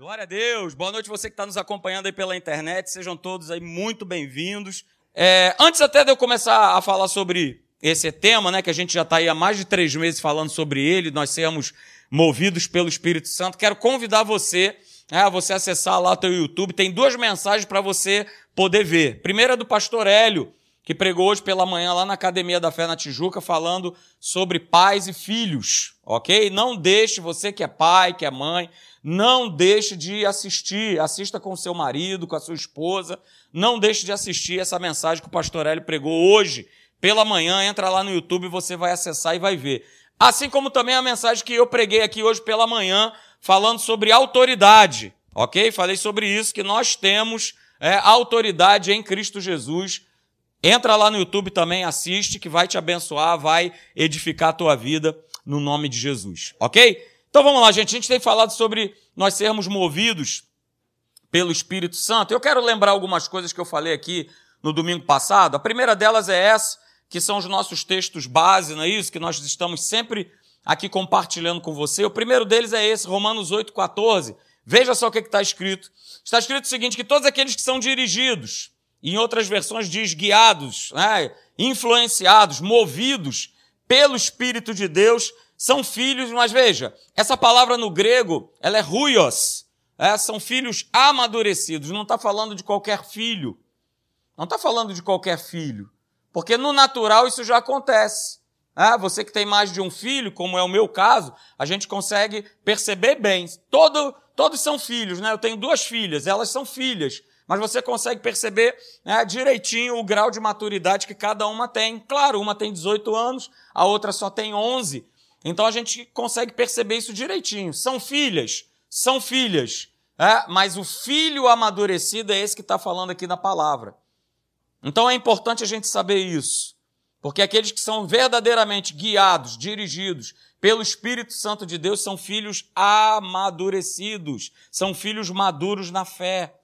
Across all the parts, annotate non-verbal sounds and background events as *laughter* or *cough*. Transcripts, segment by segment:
Glória a Deus. Boa noite você que está nos acompanhando aí pela internet. Sejam todos aí muito bem-vindos. É, antes até de eu começar a falar sobre esse tema, né, que a gente já está aí há mais de três meses falando sobre ele, nós sermos movidos pelo Espírito Santo, quero convidar você né, a você acessar lá o teu YouTube. Tem duas mensagens para você poder ver. Primeira é do pastor Hélio, que pregou hoje pela manhã lá na Academia da Fé na Tijuca, falando sobre pais e filhos, ok? Não deixe, você que é pai, que é mãe, não deixe de assistir, assista com seu marido, com a sua esposa, não deixe de assistir essa mensagem que o pastor Hélio pregou hoje pela manhã, entra lá no YouTube, você vai acessar e vai ver. Assim como também a mensagem que eu preguei aqui hoje pela manhã, falando sobre autoridade, ok? Falei sobre isso, que nós temos é, autoridade em Cristo Jesus. Entra lá no YouTube também, assiste, que vai te abençoar, vai edificar a tua vida no nome de Jesus, ok? Então vamos lá, gente. A gente tem falado sobre nós sermos movidos pelo Espírito Santo. Eu quero lembrar algumas coisas que eu falei aqui no domingo passado. A primeira delas é essa, que são os nossos textos base, não é isso? Que nós estamos sempre aqui compartilhando com você. O primeiro deles é esse, Romanos 8,14. Veja só o que está escrito. Está escrito o seguinte: que todos aqueles que são dirigidos, em outras versões diz guiados, né, influenciados, movidos pelo Espírito de Deus, são filhos, mas veja, essa palavra no grego, ela é ruios, é, são filhos amadurecidos, não está falando de qualquer filho. Não está falando de qualquer filho. Porque no natural isso já acontece. Ah, você que tem mais de um filho, como é o meu caso, a gente consegue perceber bem. Todo, todos são filhos, né? Eu tenho duas filhas, elas são filhas. Mas você consegue perceber né, direitinho o grau de maturidade que cada uma tem. Claro, uma tem 18 anos, a outra só tem 11. Então a gente consegue perceber isso direitinho. São filhas, são filhas. É, mas o filho amadurecido é esse que está falando aqui na palavra. Então é importante a gente saber isso, porque aqueles que são verdadeiramente guiados, dirigidos pelo Espírito Santo de Deus são filhos amadurecidos, são filhos maduros na fé.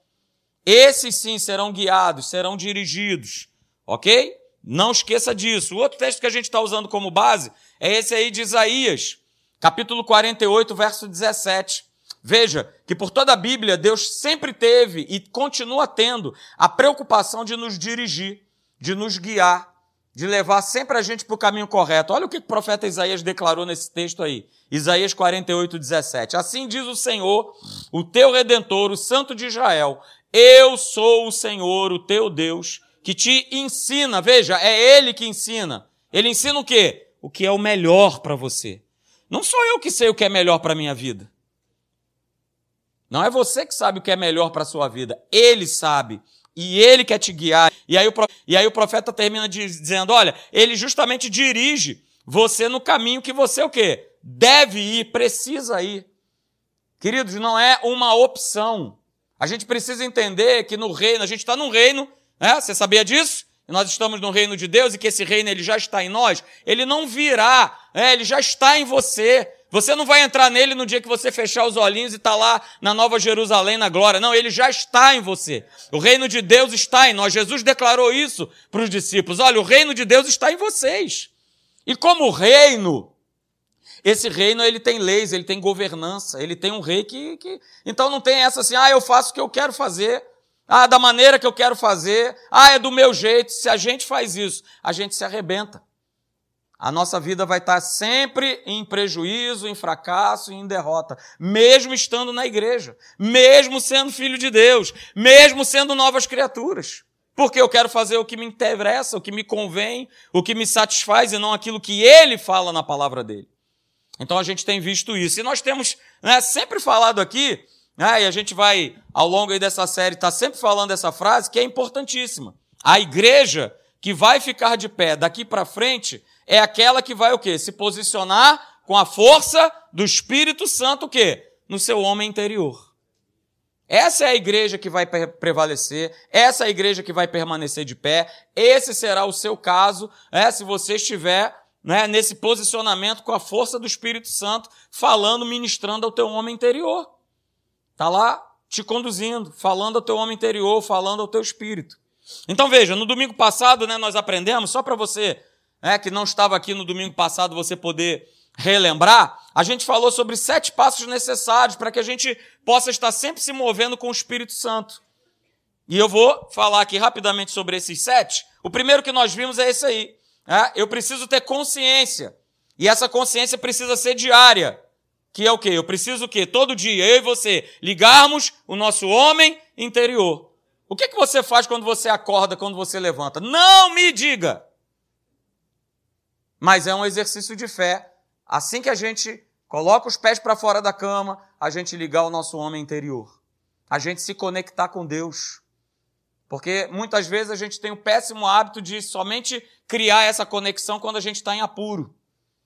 Esses sim serão guiados, serão dirigidos, ok? Não esqueça disso. O outro texto que a gente está usando como base é esse aí de Isaías, capítulo 48, verso 17. Veja que por toda a Bíblia Deus sempre teve e continua tendo a preocupação de nos dirigir, de nos guiar, de levar sempre a gente para o caminho correto. Olha o que o profeta Isaías declarou nesse texto aí. Isaías 48, 17. Assim diz o Senhor, o teu redentor, o Santo de Israel: Eu sou o Senhor, o teu Deus, que te ensina. Veja, é Ele que ensina. Ele ensina o quê? O que é o melhor para você. Não sou eu que sei o que é melhor para a minha vida. Não é você que sabe o que é melhor para a sua vida. Ele sabe. E ele quer te guiar. E aí, o, e aí o profeta termina dizendo: olha, ele justamente dirige você no caminho que você o quê? Deve ir, precisa ir. Queridos, não é uma opção. A gente precisa entender que no reino, a gente está num reino, né? Você sabia disso? Nós estamos no reino de Deus e que esse reino ele já está em nós. Ele não virá, é, ele já está em você. Você não vai entrar nele no dia que você fechar os olhinhos e estar tá lá na Nova Jerusalém, na glória. Não, ele já está em você. O reino de Deus está em nós. Jesus declarou isso para os discípulos. Olha, o reino de Deus está em vocês. E como reino, esse reino ele tem leis, ele tem governança, ele tem um rei que, que. Então não tem essa assim, ah, eu faço o que eu quero fazer. Ah, da maneira que eu quero fazer. Ah, é do meu jeito. Se a gente faz isso, a gente se arrebenta. A nossa vida vai estar sempre em prejuízo, em fracasso e em derrota, mesmo estando na igreja, mesmo sendo filho de Deus, mesmo sendo novas criaturas. Porque eu quero fazer o que me interessa, o que me convém, o que me satisfaz e não aquilo que ele fala na palavra dele. Então a gente tem visto isso. E nós temos né, sempre falado aqui, né, e a gente vai, ao longo dessa série, estar tá sempre falando essa frase que é importantíssima. A igreja que vai ficar de pé daqui para frente é aquela que vai o quê? Se posicionar com a força do Espírito Santo o quê? No seu homem interior. Essa é a igreja que vai prevalecer, essa é a igreja que vai permanecer de pé, esse será o seu caso, é, se você estiver né, nesse posicionamento com a força do Espírito Santo, falando, ministrando ao teu homem interior. Está lá te conduzindo, falando ao teu homem interior, falando ao teu espírito. Então veja, no domingo passado né, nós aprendemos, só para você né, que não estava aqui no domingo passado, você poder relembrar, a gente falou sobre sete passos necessários para que a gente possa estar sempre se movendo com o Espírito Santo. E eu vou falar aqui rapidamente sobre esses sete. O primeiro que nós vimos é esse aí. Né? Eu preciso ter consciência. E essa consciência precisa ser diária. Que é o quê? Eu preciso o quê? Todo dia, eu e você, ligarmos o nosso homem interior. O que, que você faz quando você acorda, quando você levanta? Não me diga! Mas é um exercício de fé. Assim que a gente coloca os pés para fora da cama, a gente ligar o nosso homem interior. A gente se conectar com Deus. Porque muitas vezes a gente tem o péssimo hábito de somente criar essa conexão quando a gente está em apuro,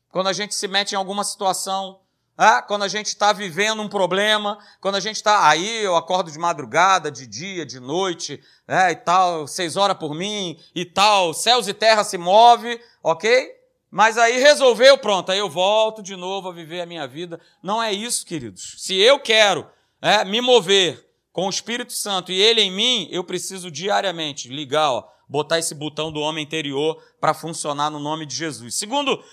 quando a gente se mete em alguma situação, ah, quando a gente está vivendo um problema, quando a gente está. Aí eu acordo de madrugada, de dia, de noite, né, e tal, seis horas por mim, e tal, céus e terra se move, ok? Mas aí resolveu, pronto, aí eu volto de novo a viver a minha vida. Não é isso, queridos. Se eu quero é, me mover com o Espírito Santo e ele em mim, eu preciso diariamente ligar, ó, botar esse botão do homem interior para funcionar no nome de Jesus. Segundo,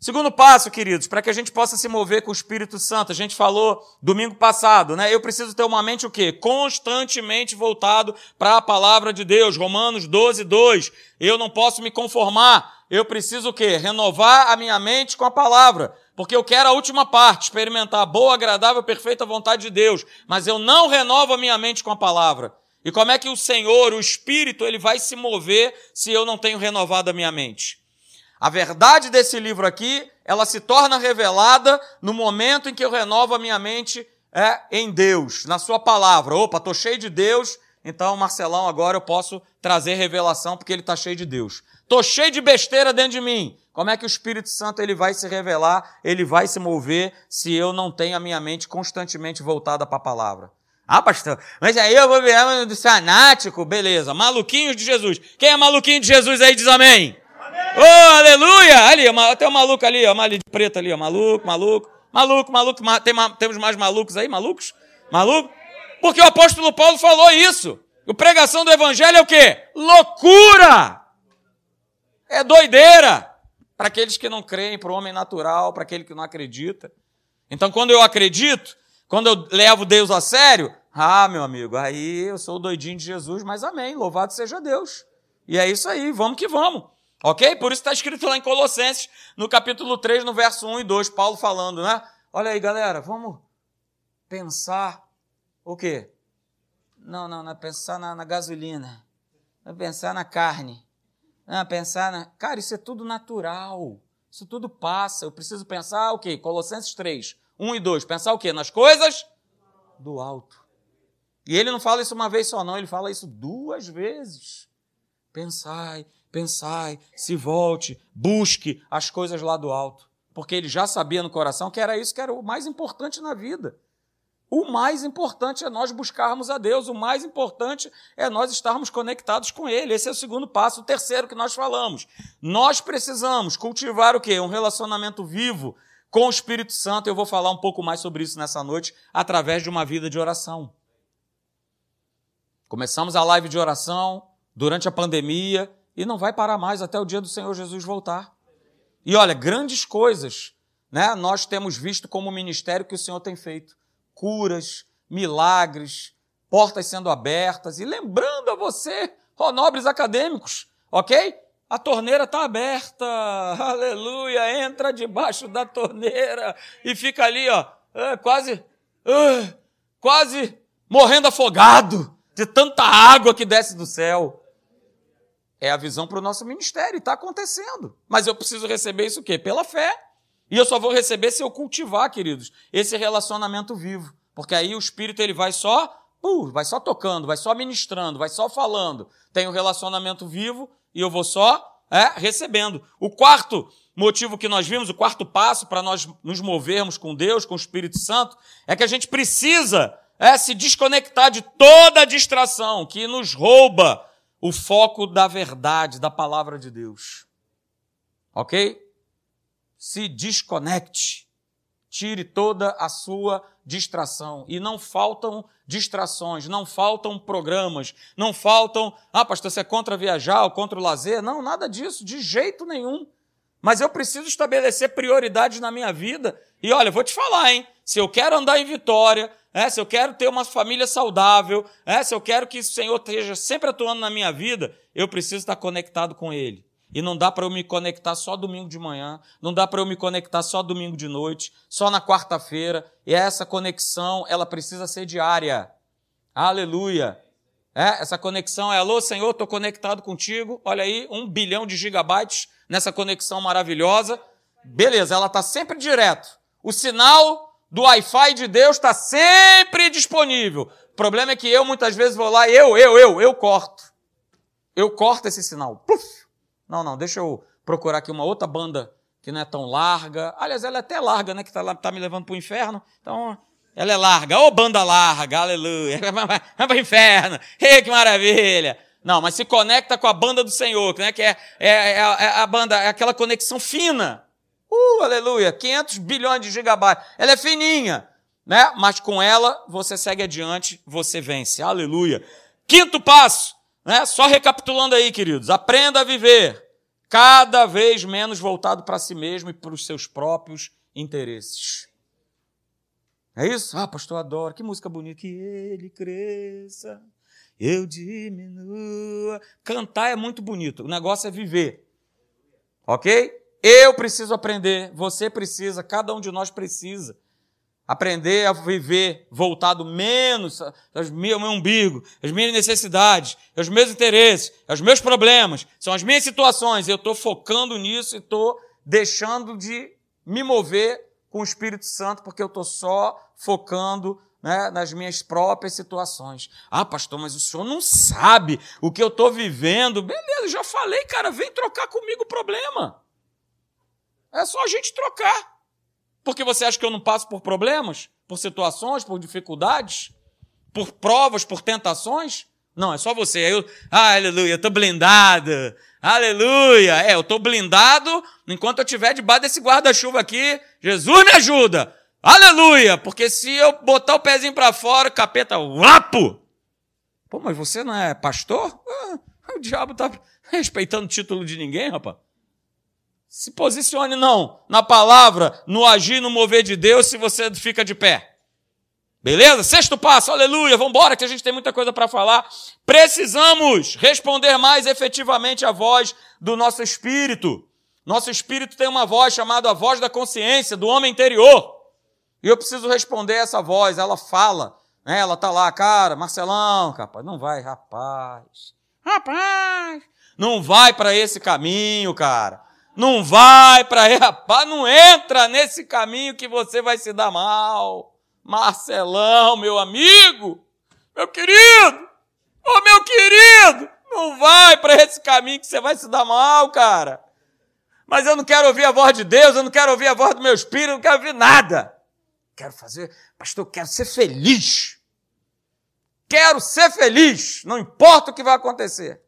segundo passo, queridos, para que a gente possa se mover com o Espírito Santo, a gente falou domingo passado, né? Eu preciso ter uma mente o quê? Constantemente voltado para a palavra de Deus. Romanos 12, 2. Eu não posso me conformar eu preciso o quê? Renovar a minha mente com a palavra. Porque eu quero a última parte, experimentar a boa, agradável, perfeita vontade de Deus. Mas eu não renovo a minha mente com a palavra. E como é que o Senhor, o Espírito, ele vai se mover se eu não tenho renovado a minha mente? A verdade desse livro aqui, ela se torna revelada no momento em que eu renovo a minha mente é, em Deus, na sua palavra. Opa, estou cheio de Deus, então Marcelão agora eu posso trazer revelação porque ele está cheio de Deus. Estou cheio de besteira dentro de mim. Como é que o Espírito Santo ele vai se revelar, ele vai se mover se eu não tenho a minha mente constantemente voltada para a palavra? Ah, pastor, mas aí eu vou virar do fanático, beleza. Maluquinhos de Jesus. Quem é maluquinho de Jesus aí diz amém? amém. Oh, aleluia! Ali, tem um maluco ali, ó, ali de preto ali, ó, maluco, maluco, maluco, maluco. Tem, temos mais malucos aí, malucos? Maluco? Porque o apóstolo Paulo falou isso. A pregação do evangelho é o quê? Loucura! É doideira para aqueles que não creem, para o homem natural, para aquele que não acredita. Então, quando eu acredito, quando eu levo Deus a sério, ah, meu amigo, aí eu sou o doidinho de Jesus, mas amém, louvado seja Deus. E é isso aí, vamos que vamos. Ok? Por isso está escrito lá em Colossenses, no capítulo 3, no verso 1 e 2, Paulo falando, né? Olha aí, galera, vamos pensar o quê? Não, não, não é pensar na, na gasolina. É pensar na carne. Ah, pensar, na... cara, isso é tudo natural. Isso tudo passa. Eu preciso pensar o quê? Colossenses 3, 1 e 2. Pensar o quê? Nas coisas do alto. E ele não fala isso uma vez só, não, ele fala isso duas vezes. Pensai, pensai, se volte, busque as coisas lá do alto. Porque ele já sabia no coração que era isso que era o mais importante na vida. O mais importante é nós buscarmos a Deus, o mais importante é nós estarmos conectados com Ele. Esse é o segundo passo. O terceiro que nós falamos. Nós precisamos cultivar o quê? Um relacionamento vivo com o Espírito Santo. Eu vou falar um pouco mais sobre isso nessa noite, através de uma vida de oração. Começamos a live de oração durante a pandemia e não vai parar mais até o dia do Senhor Jesus voltar. E olha, grandes coisas né, nós temos visto como ministério que o Senhor tem feito curas, milagres, portas sendo abertas. E lembrando a você, ó nobres acadêmicos, ok? A torneira está aberta, *laughs* aleluia, entra debaixo da torneira e fica ali, ó, é, quase, é, quase morrendo afogado de tanta água que desce do céu. É a visão para o nosso ministério, está acontecendo. Mas eu preciso receber isso o quê? Pela fé. E eu só vou receber se eu cultivar, queridos, esse relacionamento vivo. Porque aí o Espírito ele vai só, uh, vai só tocando, vai só ministrando, vai só falando. Tem um relacionamento vivo e eu vou só é, recebendo. O quarto motivo que nós vimos, o quarto passo para nós nos movermos com Deus, com o Espírito Santo, é que a gente precisa é, se desconectar de toda distração que nos rouba o foco da verdade, da palavra de Deus. Ok? Se desconecte. Tire toda a sua distração. E não faltam distrações, não faltam programas, não faltam. Ah, pastor, você é contra viajar ou contra o lazer? Não, nada disso, de jeito nenhum. Mas eu preciso estabelecer prioridades na minha vida. E olha, vou te falar, hein? Se eu quero andar em vitória, é, se eu quero ter uma família saudável, é, se eu quero que o Senhor esteja sempre atuando na minha vida, eu preciso estar conectado com Ele. E não dá para eu me conectar só domingo de manhã, não dá para eu me conectar só domingo de noite, só na quarta-feira. E essa conexão, ela precisa ser diária. Aleluia. É, essa conexão é, alô Senhor, estou conectado contigo. Olha aí, um bilhão de gigabytes nessa conexão maravilhosa. Beleza, ela está sempre direto. O sinal do Wi-Fi de Deus está sempre disponível. O problema é que eu muitas vezes vou lá, eu, eu, eu, eu corto. Eu corto esse sinal. Puf! Não, não, deixa eu procurar aqui uma outra banda que não é tão larga. Aliás, ela é até larga, né? Que está tá me levando para o inferno. Então, ela é larga. Ô, oh, banda larga, aleluia. *laughs* Vai para o inferno. Que maravilha. Não, mas se conecta com a banda do Senhor, né? que é, é, é, é a banda, é aquela conexão fina. Uh, aleluia. 500 bilhões de gigabytes. Ela é fininha, né? Mas com ela você segue adiante, você vence. Aleluia. Quinto passo, né? Só recapitulando aí, queridos. Aprenda a viver cada vez menos voltado para si mesmo e para os seus próprios interesses. É isso? Ah, pastor, adoro. Que música bonita. Que ele cresça, eu diminua. Cantar é muito bonito. O negócio é viver. Ok? Eu preciso aprender, você precisa, cada um de nós precisa aprender a viver voltado menos ao meu umbigo, às minhas necessidades, aos meus interesses, aos meus problemas, são as minhas situações. Eu estou focando nisso e estou deixando de me mover com o Espírito Santo, porque eu estou só focando né, nas minhas próprias situações. Ah, pastor, mas o senhor não sabe o que eu estou vivendo. Beleza, já falei, cara, vem trocar comigo o problema. É só a gente trocar. Porque você acha que eu não passo por problemas, por situações, por dificuldades, por provas, por tentações? Não, é só você. Eu, ah, aleluia, eu estou blindado. Aleluia. É, eu estou blindado enquanto eu estiver debaixo desse guarda-chuva aqui. Jesus me ajuda. Aleluia. Porque se eu botar o pezinho para fora, capeta, lapo. Pô, mas você não é pastor? Ah, o diabo tá *laughs* respeitando o título de ninguém, rapaz. Se posicione não na palavra, no agir, no mover de Deus, se você fica de pé. Beleza? Sexto passo, aleluia, vamos embora que a gente tem muita coisa para falar. Precisamos responder mais efetivamente à voz do nosso espírito. Nosso espírito tem uma voz chamada a voz da consciência, do homem interior. E eu preciso responder essa voz, ela fala, né? ela tá lá, cara, Marcelão, rapaz, não vai, rapaz. Rapaz, não vai para esse caminho, cara. Não vai para rapaz, não entra nesse caminho que você vai se dar mal. Marcelão, meu amigo, meu querido, ô meu querido, não vai para esse caminho que você vai se dar mal, cara. Mas eu não quero ouvir a voz de Deus, eu não quero ouvir a voz do meu espírito, eu não quero ouvir nada. Quero fazer, pastor, quero ser feliz. Quero ser feliz, não importa o que vai acontecer.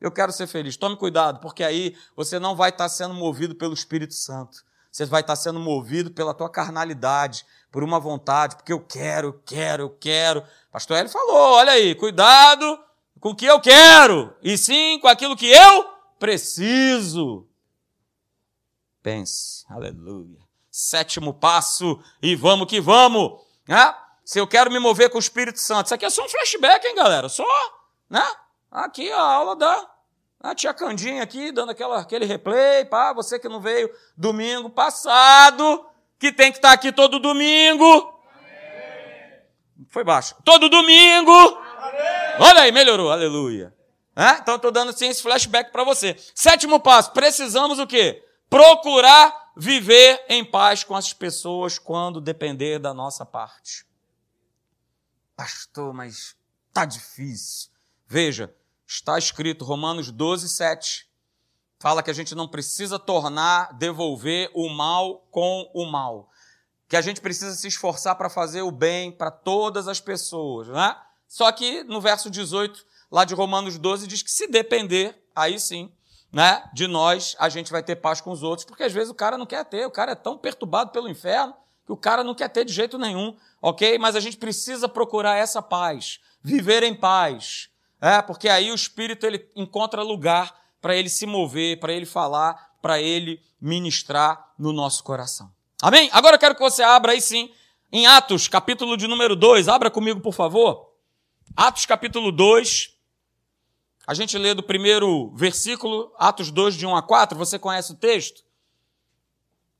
Eu quero ser feliz. Tome cuidado, porque aí você não vai estar sendo movido pelo Espírito Santo. Você vai estar sendo movido pela tua carnalidade, por uma vontade, porque eu quero, eu quero, eu quero. Pastor Hélio falou: olha aí, cuidado com o que eu quero, e sim com aquilo que eu preciso. Pense, aleluia. Sétimo passo, e vamos que vamos. Né? Se eu quero me mover com o Espírito Santo, isso aqui é só um flashback, hein, galera? Só, né? Aqui a aula da a tia Candinha aqui, dando aquela, aquele replay, pá, você que não veio domingo passado, que tem que estar aqui todo domingo. Amém. Foi baixo. Todo domingo. Amém. Olha aí, melhorou, aleluia. É? Então estou dando assim esse flashback para você. Sétimo passo, precisamos o quê? Procurar viver em paz com as pessoas quando depender da nossa parte. Pastor, mas tá difícil. Veja, está escrito Romanos 12, 7 fala que a gente não precisa tornar, devolver o mal com o mal. Que a gente precisa se esforçar para fazer o bem para todas as pessoas, né? Só que no verso 18, lá de Romanos 12, diz que se depender, aí sim, né, de nós, a gente vai ter paz com os outros, porque às vezes o cara não quer ter, o cara é tão perturbado pelo inferno que o cara não quer ter de jeito nenhum, ok? Mas a gente precisa procurar essa paz, viver em paz, é, porque aí o Espírito ele encontra lugar para ele se mover, para ele falar para ele ministrar no nosso coração. Amém? Agora eu quero que você abra aí sim em Atos, capítulo de número 2. Abra comigo, por favor. Atos, capítulo 2. A gente lê do primeiro versículo, Atos 2, de 1 a 4. Você conhece o texto?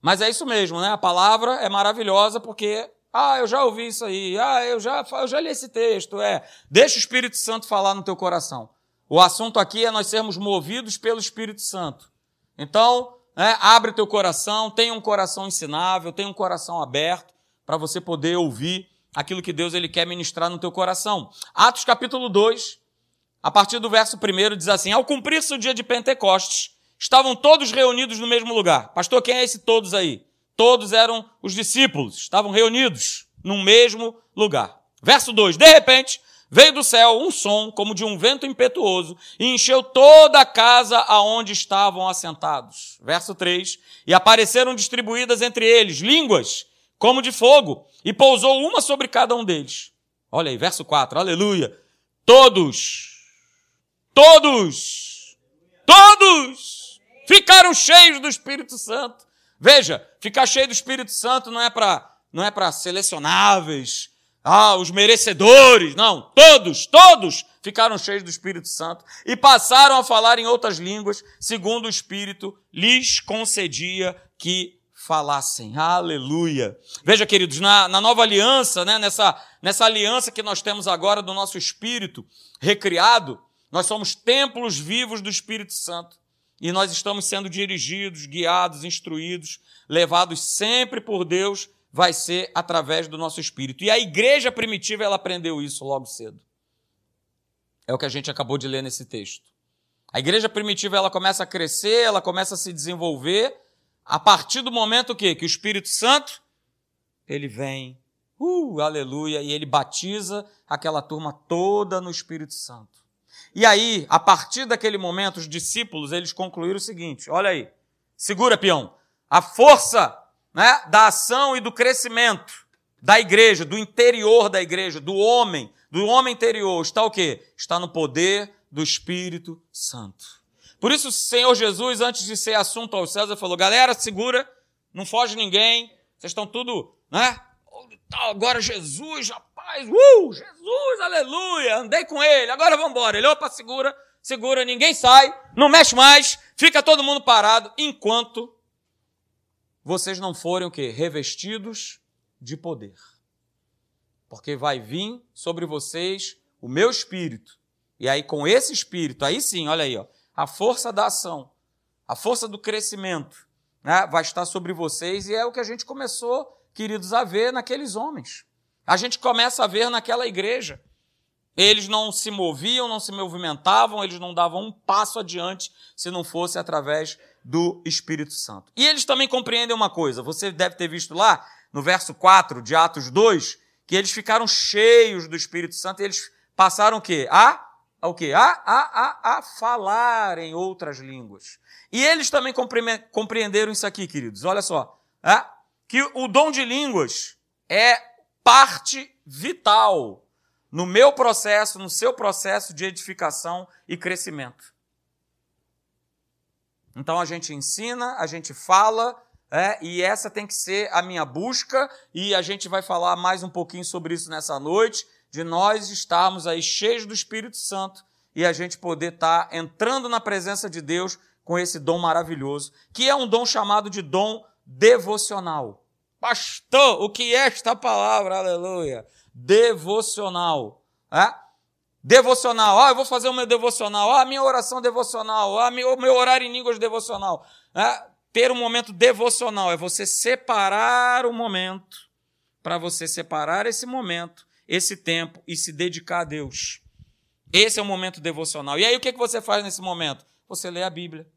Mas é isso mesmo, né? A palavra é maravilhosa porque, ah, eu já ouvi isso aí, ah, eu já, eu já li esse texto. É, deixa o Espírito Santo falar no teu coração. O assunto aqui é nós sermos movidos pelo Espírito Santo. Então, é, abre teu coração, tenha um coração ensinável, tenha um coração aberto para você poder ouvir aquilo que Deus ele quer ministrar no teu coração. Atos capítulo 2, a partir do verso 1 diz assim: Ao cumprir-se o dia de Pentecostes, estavam todos reunidos no mesmo lugar. Pastor, quem é esse todos aí? Todos eram os discípulos, estavam reunidos no mesmo lugar. Verso 2: De repente, veio do céu um som como de um vento impetuoso e encheu toda a casa aonde estavam assentados. Verso 3: E apareceram distribuídas entre eles línguas como de fogo e pousou uma sobre cada um deles. Olha aí, verso 4, aleluia. Todos, todos, todos ficaram cheios do Espírito Santo. Veja, ficar cheio do Espírito Santo não é para não é para selecionáveis, ah, os merecedores, não, todos, todos ficaram cheios do Espírito Santo e passaram a falar em outras línguas, segundo o Espírito lhes concedia que falassem. Aleluia. Veja, queridos, na, na nova aliança, né, nessa, nessa aliança que nós temos agora do nosso espírito recriado, nós somos templos vivos do Espírito Santo. E nós estamos sendo dirigidos, guiados, instruídos, levados sempre por Deus, vai ser através do nosso espírito. E a igreja primitiva, ela aprendeu isso logo cedo. É o que a gente acabou de ler nesse texto. A igreja primitiva, ela começa a crescer, ela começa a se desenvolver, a partir do momento que, que o Espírito Santo, ele vem, uh, aleluia, e ele batiza aquela turma toda no Espírito Santo. E aí, a partir daquele momento, os discípulos, eles concluíram o seguinte, olha aí, segura, peão, a força né, da ação e do crescimento da igreja, do interior da igreja, do homem, do homem interior, está o quê? Está no poder do Espírito Santo. Por isso, o Senhor Jesus, antes de ser assunto ao César, falou: galera, segura, não foge ninguém, vocês estão tudo, né? Agora Jesus, rapaz, uh, Jesus, aleluia, andei com ele, agora vamos embora. Ele, opa, segura, segura, ninguém sai, não mexe mais, fica todo mundo parado, enquanto vocês não forem o quê? Revestidos de poder. Porque vai vir sobre vocês o meu espírito. E aí, com esse espírito, aí sim, olha aí, ó a força da ação, a força do crescimento né, vai estar sobre vocês e é o que a gente começou, queridos, a ver naqueles homens. A gente começa a ver naquela igreja. Eles não se moviam, não se movimentavam, eles não davam um passo adiante se não fosse através do Espírito Santo. E eles também compreendem uma coisa, você deve ter visto lá no verso 4 de Atos 2, que eles ficaram cheios do Espírito Santo e eles passaram o quê? A a o quê? A, a, a, a falar em outras línguas. E eles também compreenderam isso aqui, queridos. Olha só. É? Que o dom de línguas é parte vital no meu processo, no seu processo de edificação e crescimento. Então a gente ensina, a gente fala, é, e essa tem que ser a minha busca, e a gente vai falar mais um pouquinho sobre isso nessa noite de nós estarmos aí cheios do Espírito Santo e a gente poder estar tá entrando na presença de Deus com esse dom maravilhoso, que é um dom chamado de dom devocional. Pastor, o que é esta palavra? Aleluia. Devocional. É? Devocional. Ah, eu vou fazer o meu devocional. Ah, minha oração devocional. Ah, meu, meu horário em línguas devocional. É? Ter um momento devocional é você separar o momento para você separar esse momento esse tempo e se dedicar a Deus. Esse é o momento devocional. E aí o que, que você faz nesse momento? Você lê a Bíblia.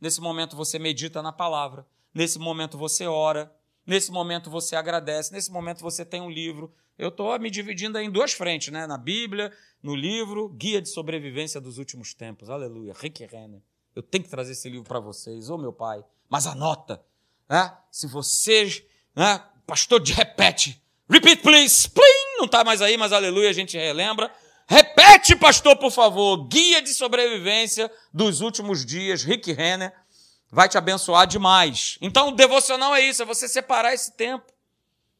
Nesse momento você medita na palavra. Nesse momento você ora. Nesse momento você agradece. Nesse momento você tem um livro. Eu estou me dividindo em duas frentes, né? Na Bíblia, no livro Guia de Sobrevivência dos Últimos Tempos. Aleluia. Rick Renner. Eu tenho que trazer esse livro para vocês. Ô, oh, meu pai. Mas anota. Né? Se você, né? pastor, de repete. Repeat, please. Please não está mais aí, mas aleluia, a gente relembra. Repete, pastor, por favor. Guia de sobrevivência dos últimos dias, Rick Renner. Vai te abençoar demais. Então, o devocional é isso, é você separar esse tempo.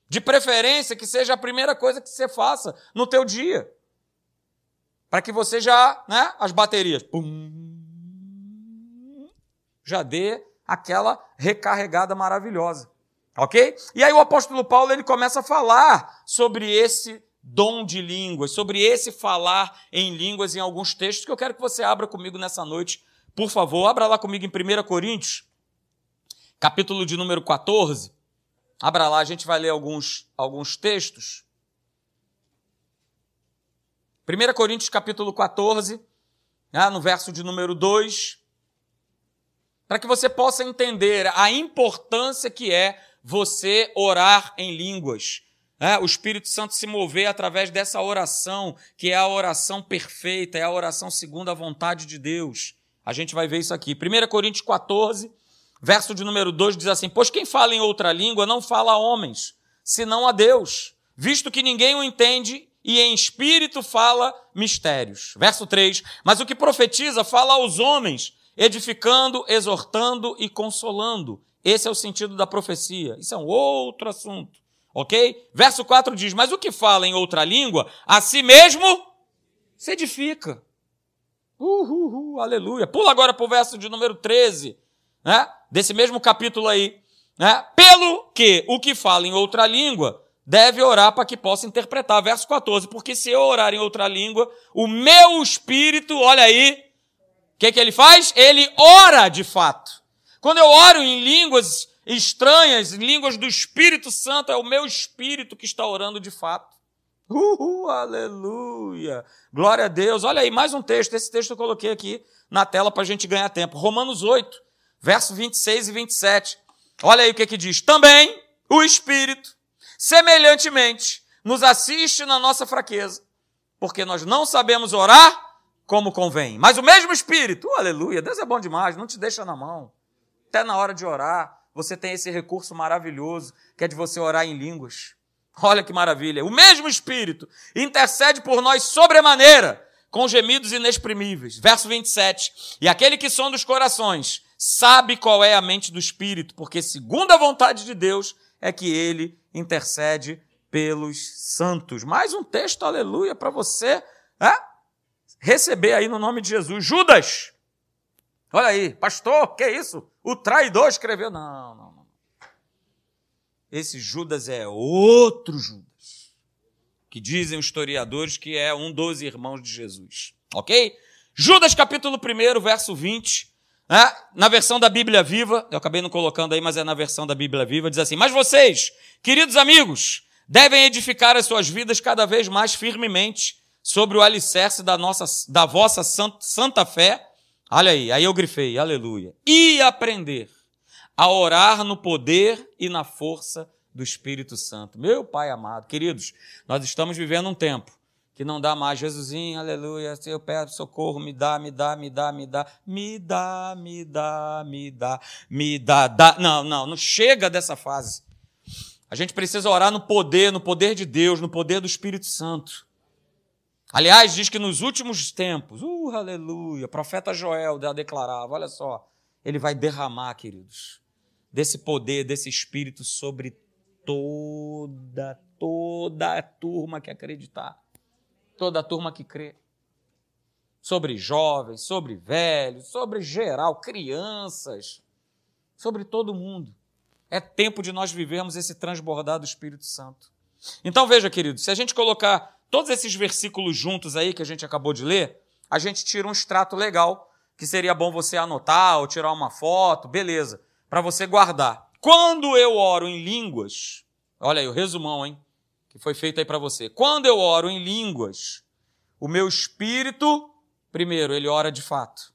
De preferência que seja a primeira coisa que você faça no teu dia. Para que você já, né, as baterias, pum, já dê aquela recarregada maravilhosa. OK? E aí o apóstolo Paulo ele começa a falar sobre esse dom de línguas, sobre esse falar em línguas em alguns textos que eu quero que você abra comigo nessa noite. Por favor, abra lá comigo em 1 Coríntios, capítulo de número 14. Abra lá, a gente vai ler alguns, alguns textos. 1 Coríntios capítulo 14, né, no verso de número 2, para que você possa entender a importância que é você orar em línguas. É, o Espírito Santo se mover através dessa oração, que é a oração perfeita, é a oração segundo a vontade de Deus. A gente vai ver isso aqui. 1 Coríntios 14, Verso de número 2 diz assim: Pois quem fala em outra língua não fala a homens, senão a Deus, visto que ninguém o entende e em espírito fala mistérios. Verso 3: Mas o que profetiza fala aos homens, edificando, exortando e consolando. Esse é o sentido da profecia. Isso é um outro assunto. Ok? Verso 4 diz: Mas o que fala em outra língua, a si mesmo se edifica. Uhul, uh, aleluia. Pula agora para o verso de número 13 né, desse mesmo capítulo aí, né, pelo que o que fala em outra língua deve orar para que possa interpretar. Verso 14, porque se eu orar em outra língua, o meu espírito, olha aí, o que, que ele faz? Ele ora de fato. Quando eu oro em línguas estranhas, em línguas do Espírito Santo, é o meu espírito que está orando de fato. Uhul, aleluia! Glória a Deus. Olha aí, mais um texto. Esse texto eu coloquei aqui na tela para a gente ganhar tempo. Romanos 8, verso 26 e 27. Olha aí o que, que diz. Também o Espírito, semelhantemente, nos assiste na nossa fraqueza, porque nós não sabemos orar como convém. Mas o mesmo Espírito, uh, aleluia, Deus é bom demais, não te deixa na mão. Até na hora de orar, você tem esse recurso maravilhoso, que é de você orar em línguas. Olha que maravilha. O mesmo Espírito intercede por nós sobremaneira, com gemidos inexprimíveis. Verso 27. E aquele que sonda os corações sabe qual é a mente do Espírito, porque segundo a vontade de Deus é que ele intercede pelos santos. Mais um texto, aleluia, para você é? receber aí no nome de Jesus. Judas! Olha aí, pastor, que isso? O traidor escreveu. Não, não. Esse Judas é outro Judas, que dizem os historiadores que é um dos irmãos de Jesus. Ok? Judas, capítulo 1, verso 20. É, na versão da Bíblia Viva, eu acabei não colocando aí, mas é na versão da Bíblia Viva, diz assim: Mas vocês, queridos amigos, devem edificar as suas vidas cada vez mais firmemente sobre o alicerce da, nossa, da vossa santa fé. Olha aí, aí eu grifei, aleluia. E aprender a orar no poder e na força do Espírito Santo. Meu Pai amado, queridos, nós estamos vivendo um tempo que não dá mais. Jesusinho, aleluia, eu peço socorro, me dá, me dá, me dá, me dá, me dá, me dá, me dá, me dá, dá. Não, não, não chega dessa fase. A gente precisa orar no poder, no poder de Deus, no poder do Espírito Santo. Aliás, diz que nos últimos tempos, uh, aleluia, profeta Joel já declarava, olha só, ele vai derramar, queridos, desse poder, desse Espírito sobre toda, toda a turma que acreditar toda a turma que crê. Sobre jovens, sobre velhos, sobre geral, crianças, sobre todo mundo. É tempo de nós vivermos esse transbordar do Espírito Santo. Então veja, querido, se a gente colocar todos esses versículos juntos aí que a gente acabou de ler, a gente tira um extrato legal, que seria bom você anotar ou tirar uma foto, beleza, para você guardar. Quando eu oro em línguas, olha aí o resumão, hein? que foi feito aí para você. Quando eu oro em línguas, o meu espírito, primeiro, ele ora de fato.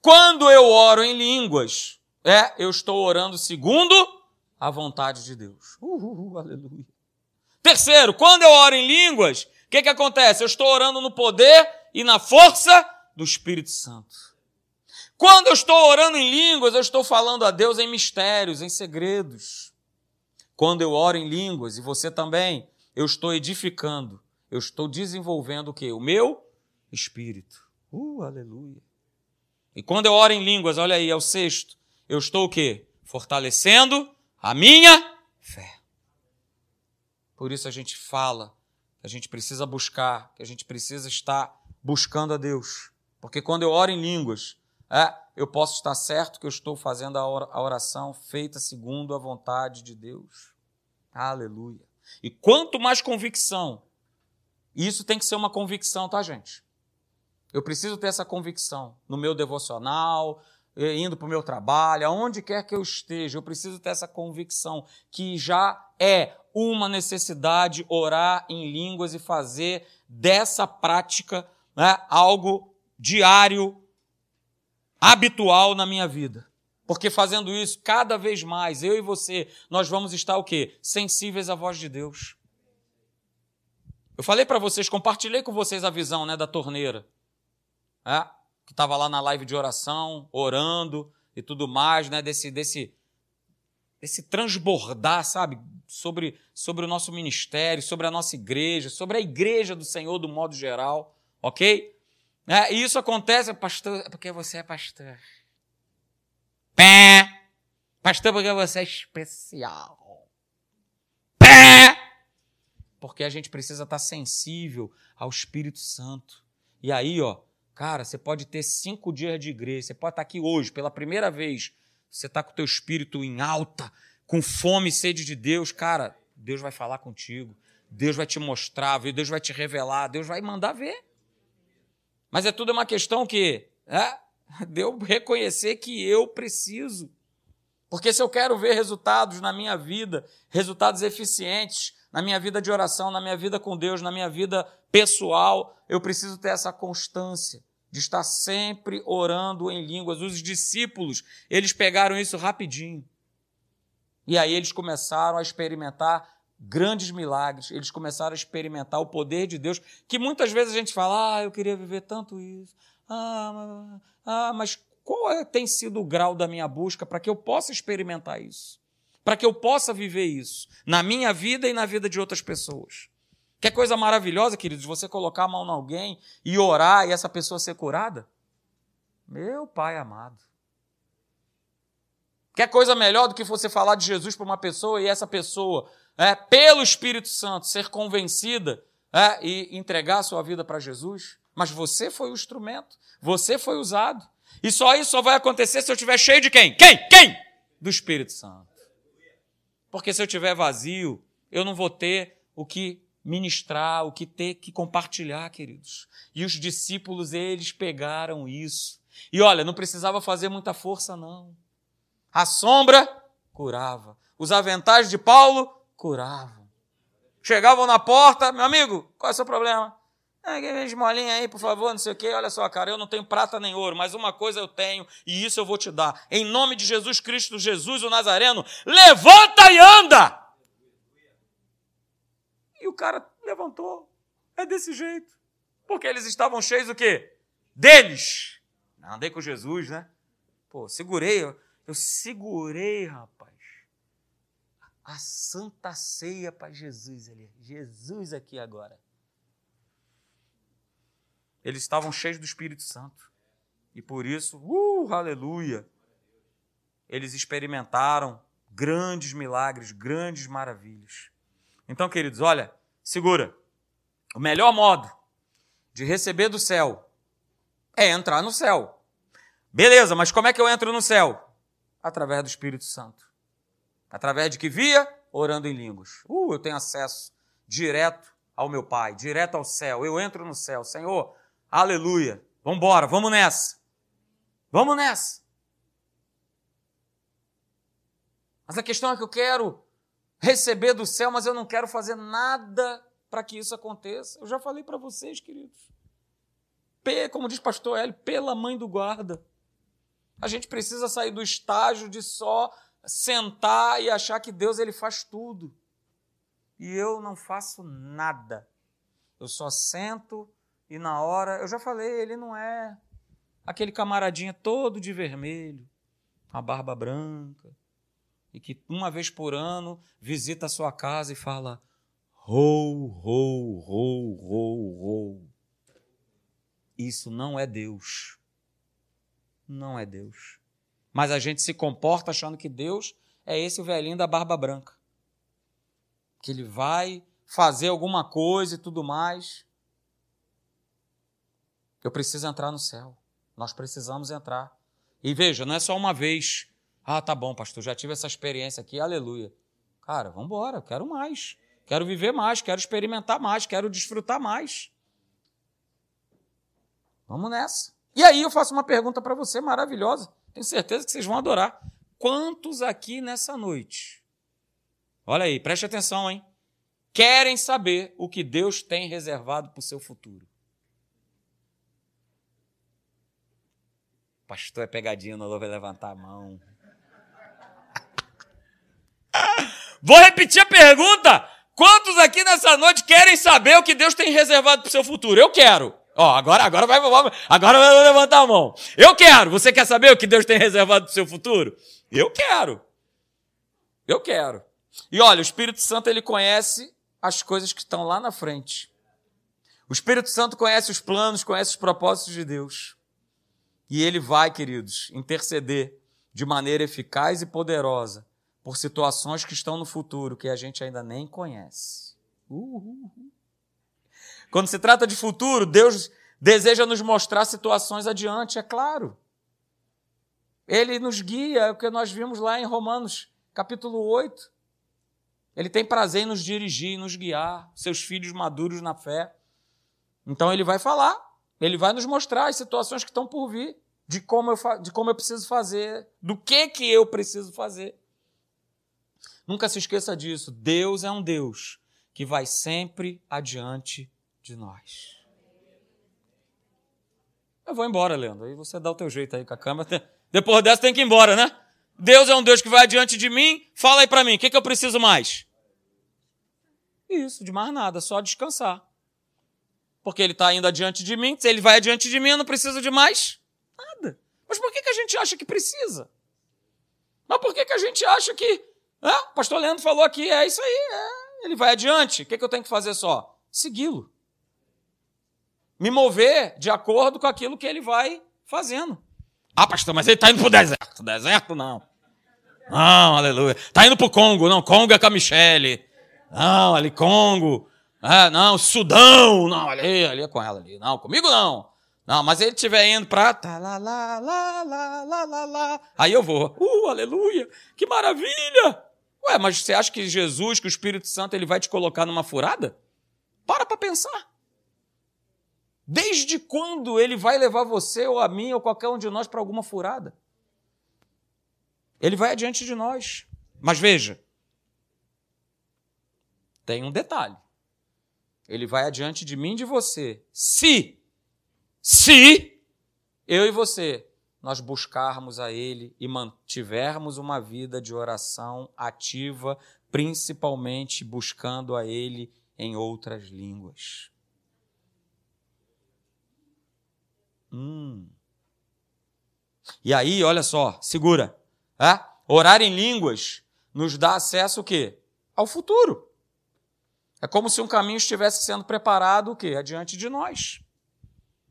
Quando eu oro em línguas, é, eu estou orando segundo a vontade de Deus. Uhul, aleluia. Terceiro, quando eu oro em línguas, o que, que acontece? Eu estou orando no poder e na força do Espírito Santo. Quando eu estou orando em línguas, eu estou falando a Deus em mistérios, em segredos. Quando eu oro em línguas, e você também, eu estou edificando, eu estou desenvolvendo o quê? O meu espírito. Uh, aleluia. E quando eu oro em línguas, olha aí, é o sexto, eu estou o quê? Fortalecendo a minha fé. Por isso a gente fala a gente precisa buscar, a gente precisa estar buscando a Deus. Porque quando eu oro em línguas, é, eu posso estar certo que eu estou fazendo a oração feita segundo a vontade de Deus. Aleluia. E quanto mais convicção, isso tem que ser uma convicção, tá, gente? Eu preciso ter essa convicção no meu devocional, indo para o meu trabalho, aonde quer que eu esteja, eu preciso ter essa convicção que já é uma necessidade orar em línguas e fazer dessa prática né, algo diário, habitual na minha vida. Porque fazendo isso, cada vez mais, eu e você, nós vamos estar o quê? Sensíveis à voz de Deus. Eu falei para vocês, compartilhei com vocês a visão né, da torneira. É? Que estava lá na live de oração, orando e tudo mais, né? Desse, desse, desse transbordar, sabe? Sobre, sobre o nosso ministério, sobre a nossa igreja, sobre a igreja do Senhor do modo geral, ok? É, e isso acontece, pastor, é porque você é pastor. Pé! Pastor, porque você é especial. Pé! Porque a gente precisa estar sensível ao Espírito Santo. E aí, ó, cara, você pode ter cinco dias de igreja, você pode estar aqui hoje pela primeira vez, você está com o teu espírito em alta, com fome e sede de Deus, cara, Deus vai falar contigo, Deus vai te mostrar, Deus vai te revelar, Deus vai mandar ver. Mas é tudo uma questão que é, de eu reconhecer que eu preciso. Porque se eu quero ver resultados na minha vida, resultados eficientes na minha vida de oração, na minha vida com Deus, na minha vida pessoal, eu preciso ter essa constância de estar sempre orando em línguas. Os discípulos, eles pegaram isso rapidinho. E aí eles começaram a experimentar grandes milagres, eles começaram a experimentar o poder de Deus, que muitas vezes a gente fala, ah, eu queria viver tanto isso, ah, ah, mas qual é, tem sido o grau da minha busca para que eu possa experimentar isso? Para que eu possa viver isso na minha vida e na vida de outras pessoas. Que coisa maravilhosa, queridos, você colocar a mão em alguém e orar e essa pessoa ser curada? Meu Pai amado. Quer coisa melhor do que você falar de Jesus para uma pessoa e essa pessoa é, pelo Espírito Santo, ser convencida é, e entregar a sua vida para Jesus, mas você foi o instrumento, você foi usado. E só isso só vai acontecer se eu estiver cheio de quem? Quem? Quem? Do Espírito Santo. Porque se eu estiver vazio, eu não vou ter o que ministrar, o que ter que compartilhar, queridos. E os discípulos, eles pegaram isso. E olha, não precisava fazer muita força, não. A sombra curava. Os aventais de Paulo curavam. Chegavam na porta, meu amigo, qual é o seu problema? Ah, esmolinha aí, por favor, não sei o quê. Olha só, cara, eu não tenho prata nem ouro, mas uma coisa eu tenho e isso eu vou te dar. Em nome de Jesus Cristo, Jesus o Nazareno, levanta e anda! E o cara levantou. É desse jeito. Porque eles estavam cheios do quê? Deles. Andei com Jesus, né? Pô, segurei, eu, segurei, rapaz a santa ceia para Jesus ali. Jesus aqui agora. Eles estavam cheios do Espírito Santo. E por isso, uh, aleluia, eles experimentaram grandes milagres, grandes maravilhas. Então, queridos, olha, segura. O melhor modo de receber do céu é entrar no céu. Beleza, mas como é que eu entro no céu? Através do Espírito Santo. Através de que via? Orando em línguas. Uh, eu tenho acesso direto ao meu Pai, direto ao céu. Eu entro no céu. Senhor, aleluia. Vamos embora, vamos nessa. Vamos nessa. Mas a questão é que eu quero receber do céu, mas eu não quero fazer nada para que isso aconteça. Eu já falei para vocês, queridos. P, como diz pastor Hélio, pela mãe do guarda. A gente precisa sair do estágio de só sentar e achar que Deus ele faz tudo. E eu não faço nada. Eu só sento e na hora, eu já falei, ele não é aquele camaradinha todo de vermelho, a barba branca, e que uma vez por ano visita a sua casa e fala: rou, rou, rou, rou, rou. Isso não é Deus. Não é Deus. Mas a gente se comporta achando que Deus é esse velhinho da barba branca. Que ele vai fazer alguma coisa e tudo mais. Eu preciso entrar no céu. Nós precisamos entrar. E veja, não é só uma vez. Ah, tá bom, pastor, já tive essa experiência aqui, aleluia. Cara, vamos embora, quero mais. Quero viver mais, quero experimentar mais, quero desfrutar mais. Vamos nessa. E aí eu faço uma pergunta para você maravilhosa. Tenho certeza que vocês vão adorar. Quantos aqui nessa noite? Olha aí, preste atenção, hein? Querem saber o que Deus tem reservado para o seu futuro. Pastor é pegadinha, não vai levantar a mão. *laughs* Vou repetir a pergunta. Quantos aqui nessa noite querem saber o que Deus tem reservado para o seu futuro? Eu quero. Ó, agora, agora vai, agora vai levantar a mão. Eu quero. Você quer saber o que Deus tem reservado para o seu futuro? Eu quero. Eu quero. E olha, o Espírito Santo ele conhece as coisas que estão lá na frente. O Espírito Santo conhece os planos, conhece os propósitos de Deus. E ele vai, queridos, interceder de maneira eficaz e poderosa por situações que estão no futuro que a gente ainda nem conhece. Uhul. Quando se trata de futuro, Deus deseja nos mostrar situações adiante, é claro. Ele nos guia, é o que nós vimos lá em Romanos, capítulo 8. Ele tem prazer em nos dirigir, nos guiar, seus filhos maduros na fé. Então ele vai falar, ele vai nos mostrar as situações que estão por vir, de como eu, de como eu preciso fazer, do que que eu preciso fazer. Nunca se esqueça disso. Deus é um Deus que vai sempre adiante de nós. Eu vou embora, Leandro. Aí você dá o teu jeito aí com a câmera. Depois dessa tem que ir embora, né? Deus é um Deus que vai adiante de mim. Fala aí para mim, o que, que eu preciso mais? Isso, de mais nada, só descansar. Porque ele está indo adiante de mim. Se ele vai adiante de mim, eu não preciso de mais nada. Mas por que, que a gente acha que precisa? Mas por que, que a gente acha que é, o pastor Leandro falou aqui, é isso aí, é, ele vai adiante. O que, que eu tenho que fazer só? Segui-lo. Me mover de acordo com aquilo que ele vai fazendo. Ah, pastor, mas ele está indo para o deserto. Deserto não. Não, aleluia. Está indo para o Congo. Não, Congo é com a Michele. Não, ali Congo. Ah, não, Sudão. Não, ali, ali é com ela ali. Não, comigo não. Não, mas ele estiver indo para. Tá, lá, lá, lá, lá, lá, lá, lá. Aí eu vou. Uh, aleluia. Que maravilha. Ué, mas você acha que Jesus, que o Espírito Santo, ele vai te colocar numa furada? Para para pensar. Desde quando ele vai levar você ou a mim ou qualquer um de nós para alguma furada? Ele vai adiante de nós. Mas veja, tem um detalhe. Ele vai adiante de mim e de você. Se, se eu e você nós buscarmos a Ele e mantivermos uma vida de oração ativa, principalmente buscando a Ele em outras línguas. Hum. E aí, olha só, segura. É? Orar em línguas nos dá acesso o quê? Ao futuro. É como se um caminho estivesse sendo preparado o quê? Adiante de nós.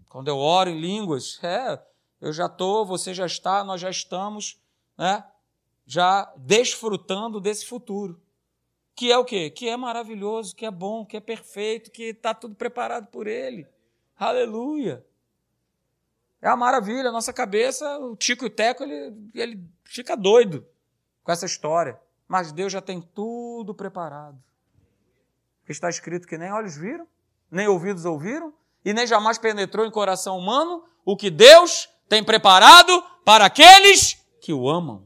Quando eu oro em línguas, é, eu já estou, você já está, nós já estamos, né? Já desfrutando desse futuro. Que é o quê? Que é maravilhoso, que é bom, que é perfeito, que está tudo preparado por Ele. Aleluia! É uma maravilha, a nossa cabeça, o Tico e o Teco, ele, ele fica doido com essa história. Mas Deus já tem tudo preparado. Está escrito que nem olhos viram, nem ouvidos ouviram, e nem jamais penetrou em coração humano o que Deus tem preparado para aqueles que o amam.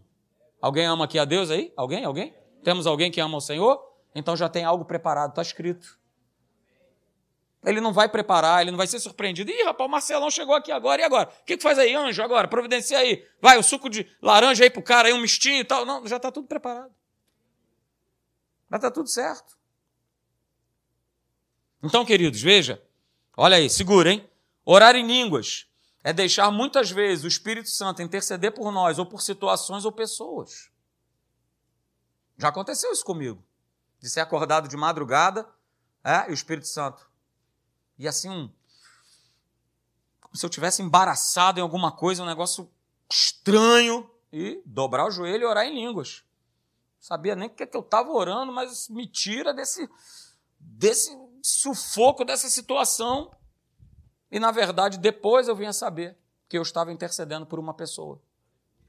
Alguém ama aqui a Deus aí? Alguém? Alguém? Temos alguém que ama o Senhor? Então já tem algo preparado, está escrito. Ele não vai preparar, ele não vai ser surpreendido. Ih, rapaz, o Marcelão chegou aqui agora, e agora? O que, que faz aí, anjo, agora? Providencia aí. Vai, o suco de laranja aí pro cara, aí um mistinho e tal. Não, já está tudo preparado. Já está tudo certo. Então, queridos, veja. Olha aí, segura, hein? Orar em línguas é deixar muitas vezes o Espírito Santo interceder por nós, ou por situações ou pessoas. Já aconteceu isso comigo. De ser acordado de madrugada, é, e o Espírito Santo. E assim, um, como se eu tivesse embaraçado em alguma coisa, um negócio estranho e dobrar o joelho e orar em línguas. Sabia nem o que, é que eu estava orando, mas me tira desse, desse sufoco, dessa situação. E, na verdade, depois eu vim a saber que eu estava intercedendo por uma pessoa.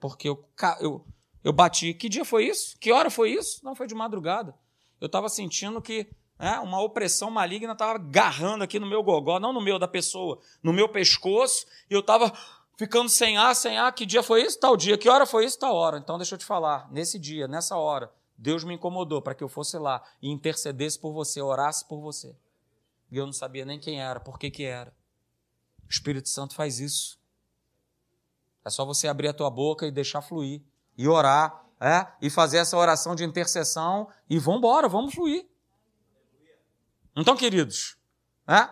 Porque eu, eu, eu bati. Que dia foi isso? Que hora foi isso? Não, foi de madrugada. Eu estava sentindo que é, uma opressão maligna estava agarrando aqui no meu gogó, não no meu da pessoa, no meu pescoço, e eu estava ficando sem ar, sem ar. Que dia foi isso? Tal dia. Que hora foi isso? Tal hora. Então, deixa eu te falar. Nesse dia, nessa hora, Deus me incomodou para que eu fosse lá e intercedesse por você, orasse por você. E eu não sabia nem quem era, por que que era. O Espírito Santo faz isso. É só você abrir a tua boca e deixar fluir. E orar, é? E fazer essa oração de intercessão e vamos embora, vamos fluir. Então, queridos, é?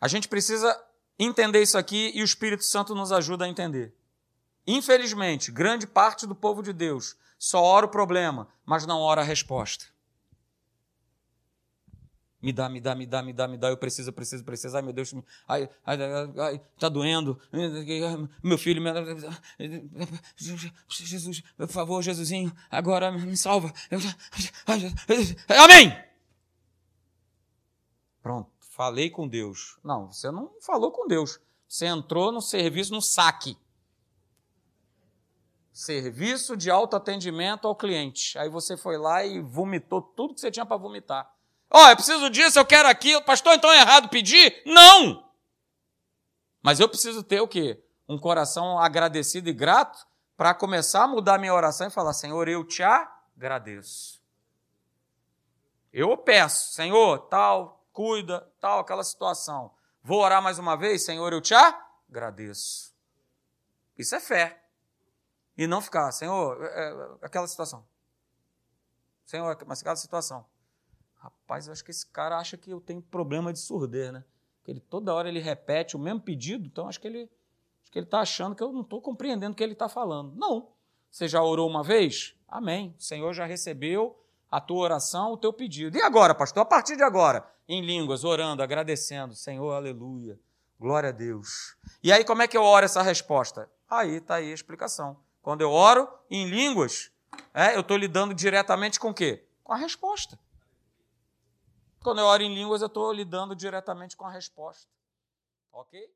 A gente precisa entender isso aqui e o Espírito Santo nos ajuda a entender. Infelizmente, grande parte do povo de Deus só ora o problema, mas não ora a resposta. Me dá, me dá, me dá, me dá, me dá, eu preciso, eu preciso, preciso. Ai, meu Deus, ai, ai, ai, tá doendo. Meu filho, Jesus, por favor, Jesusinho, agora me salva. Amém! Pronto, falei com Deus. Não, você não falou com Deus. Você entrou no serviço, no saque. Serviço de autoatendimento ao cliente. Aí você foi lá e vomitou tudo que você tinha para vomitar. Ó, oh, eu preciso disso, eu quero aquilo. Pastor, então é errado pedir? Não! Mas eu preciso ter o quê? Um coração agradecido e grato para começar a mudar minha oração e falar: Senhor, eu te agradeço. Eu peço, Senhor, tal, cuida, tal, aquela situação. Vou orar mais uma vez, Senhor, eu te agradeço. Isso é fé. E não ficar, Senhor, é, é, aquela situação. Senhor, mas aquela situação. Rapaz, eu acho que esse cara acha que eu tenho problema de surdez, né? Que ele toda hora ele repete o mesmo pedido, então acho que ele acho que ele está achando que eu não estou compreendendo o que ele está falando. Não. Você já orou uma vez? Amém. O Senhor já recebeu a tua oração, o teu pedido. E agora, pastor? A partir de agora, em línguas, orando, agradecendo, Senhor, aleluia, glória a Deus. E aí, como é que eu oro essa resposta? Aí está aí a explicação. Quando eu oro em línguas, é, eu estou lidando diretamente com o quê? Com a resposta. Quando eu oro em línguas, eu estou lidando diretamente com a resposta. Ok?